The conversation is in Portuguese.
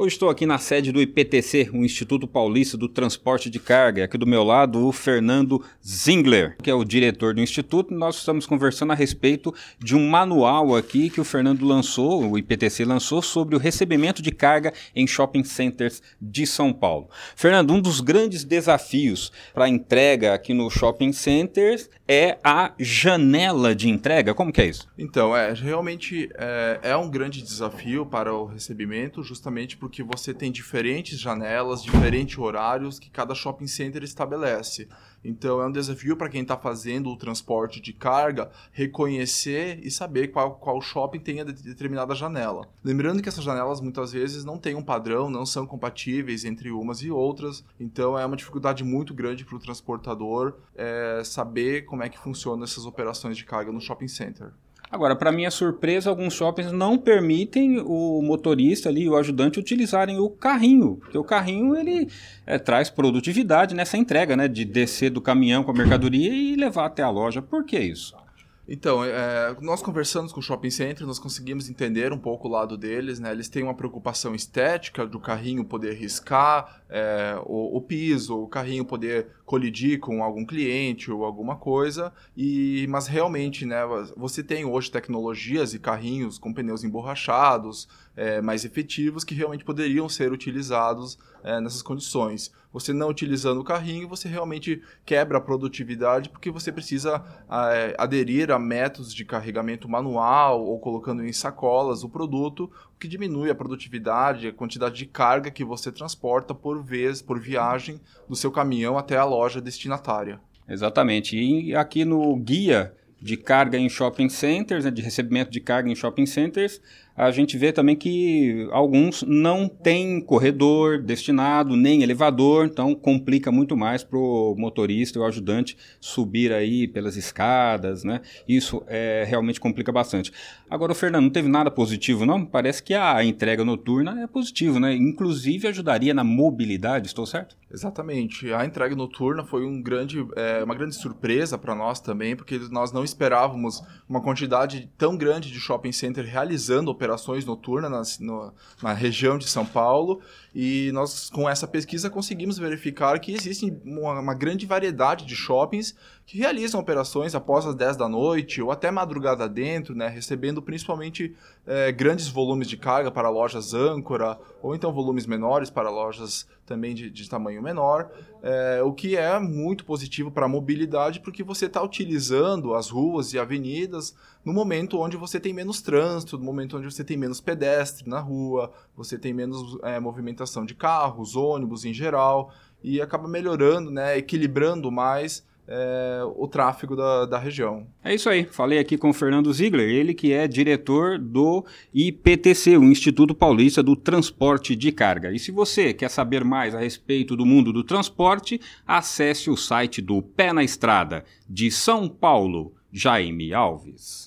Hoje estou aqui na sede do IPTC, o Instituto Paulista do Transporte de Carga. Aqui do meu lado, o Fernando Zingler, que é o diretor do Instituto. Nós estamos conversando a respeito de um manual aqui que o Fernando lançou, o IPTC lançou, sobre o recebimento de carga em shopping centers de São Paulo. Fernando, um dos grandes desafios para a entrega aqui no shopping centers é a janela de entrega. Como que é isso? Então, é realmente é, é um grande desafio para o recebimento, justamente por porque você tem diferentes janelas, diferentes horários que cada shopping center estabelece. Então é um desafio para quem está fazendo o transporte de carga reconhecer e saber qual, qual shopping tem a determinada janela. Lembrando que essas janelas muitas vezes não têm um padrão, não são compatíveis entre umas e outras, então é uma dificuldade muito grande para o transportador é, saber como é que funcionam essas operações de carga no shopping center. Agora, para minha surpresa, alguns shoppings não permitem o motorista ali, o ajudante, utilizarem o carrinho, porque o carrinho ele é, traz produtividade nessa entrega, né, de descer do caminhão com a mercadoria e levar até a loja. Por que isso? Então, é, nós conversamos com o shopping center, nós conseguimos entender um pouco o lado deles, né? Eles têm uma preocupação estética do carrinho poder riscar é, o, o, piso, o carrinho poder colidir com algum cliente ou alguma coisa. E, mas realmente, né? Você tem hoje tecnologias e carrinhos com pneus emborrachados, é, mais efetivos que realmente poderiam ser utilizados é, nessas condições. Você não utilizando o carrinho, você realmente quebra a produtividade porque você precisa é, aderir a métodos de carregamento manual ou colocando em sacolas o produto, o que diminui a produtividade, a quantidade de carga que você transporta por vez, por viagem do seu caminhão até a loja destinatária. Exatamente. E aqui no guia de carga em shopping centers, né, de recebimento de carga em shopping centers, a gente vê também que alguns não têm corredor destinado, nem elevador, então complica muito mais para o motorista ou ajudante subir aí pelas escadas, né? Isso é, realmente complica bastante. Agora, o Fernando, não teve nada positivo, não? Parece que a entrega noturna é positivo, né? Inclusive ajudaria na mobilidade, estou certo? Exatamente. A entrega noturna foi um grande, é, uma grande surpresa para nós também, porque nós não esperávamos uma quantidade tão grande de shopping center realizando operações operações noturnas na, no, na região de São Paulo. E nós, com essa pesquisa, conseguimos verificar que existe uma, uma, grande variedade de shoppings que realizam operações após as 10 da noite ou até madrugada dentro, né, recebendo principalmente é, grandes volumes de carga para lojas âncora ou então volumes menores para lojas também de, de tamanho menor, é, o que é muito positivo para a mobilidade porque você está utilizando as ruas e avenidas no momento onde você tem menos trânsito, no momento onde você tem menos pedestre na rua, você tem menos é, movimentação de carros, ônibus em geral, e acaba melhorando, né, equilibrando mais é, o tráfego da, da região. É isso aí. Falei aqui com o Fernando Ziegler, ele que é diretor do IPTC, o Instituto Paulista do Transporte de Carga. E se você quer saber mais a respeito do mundo do transporte, acesse o site do Pé na Estrada de São Paulo, Jaime Alves.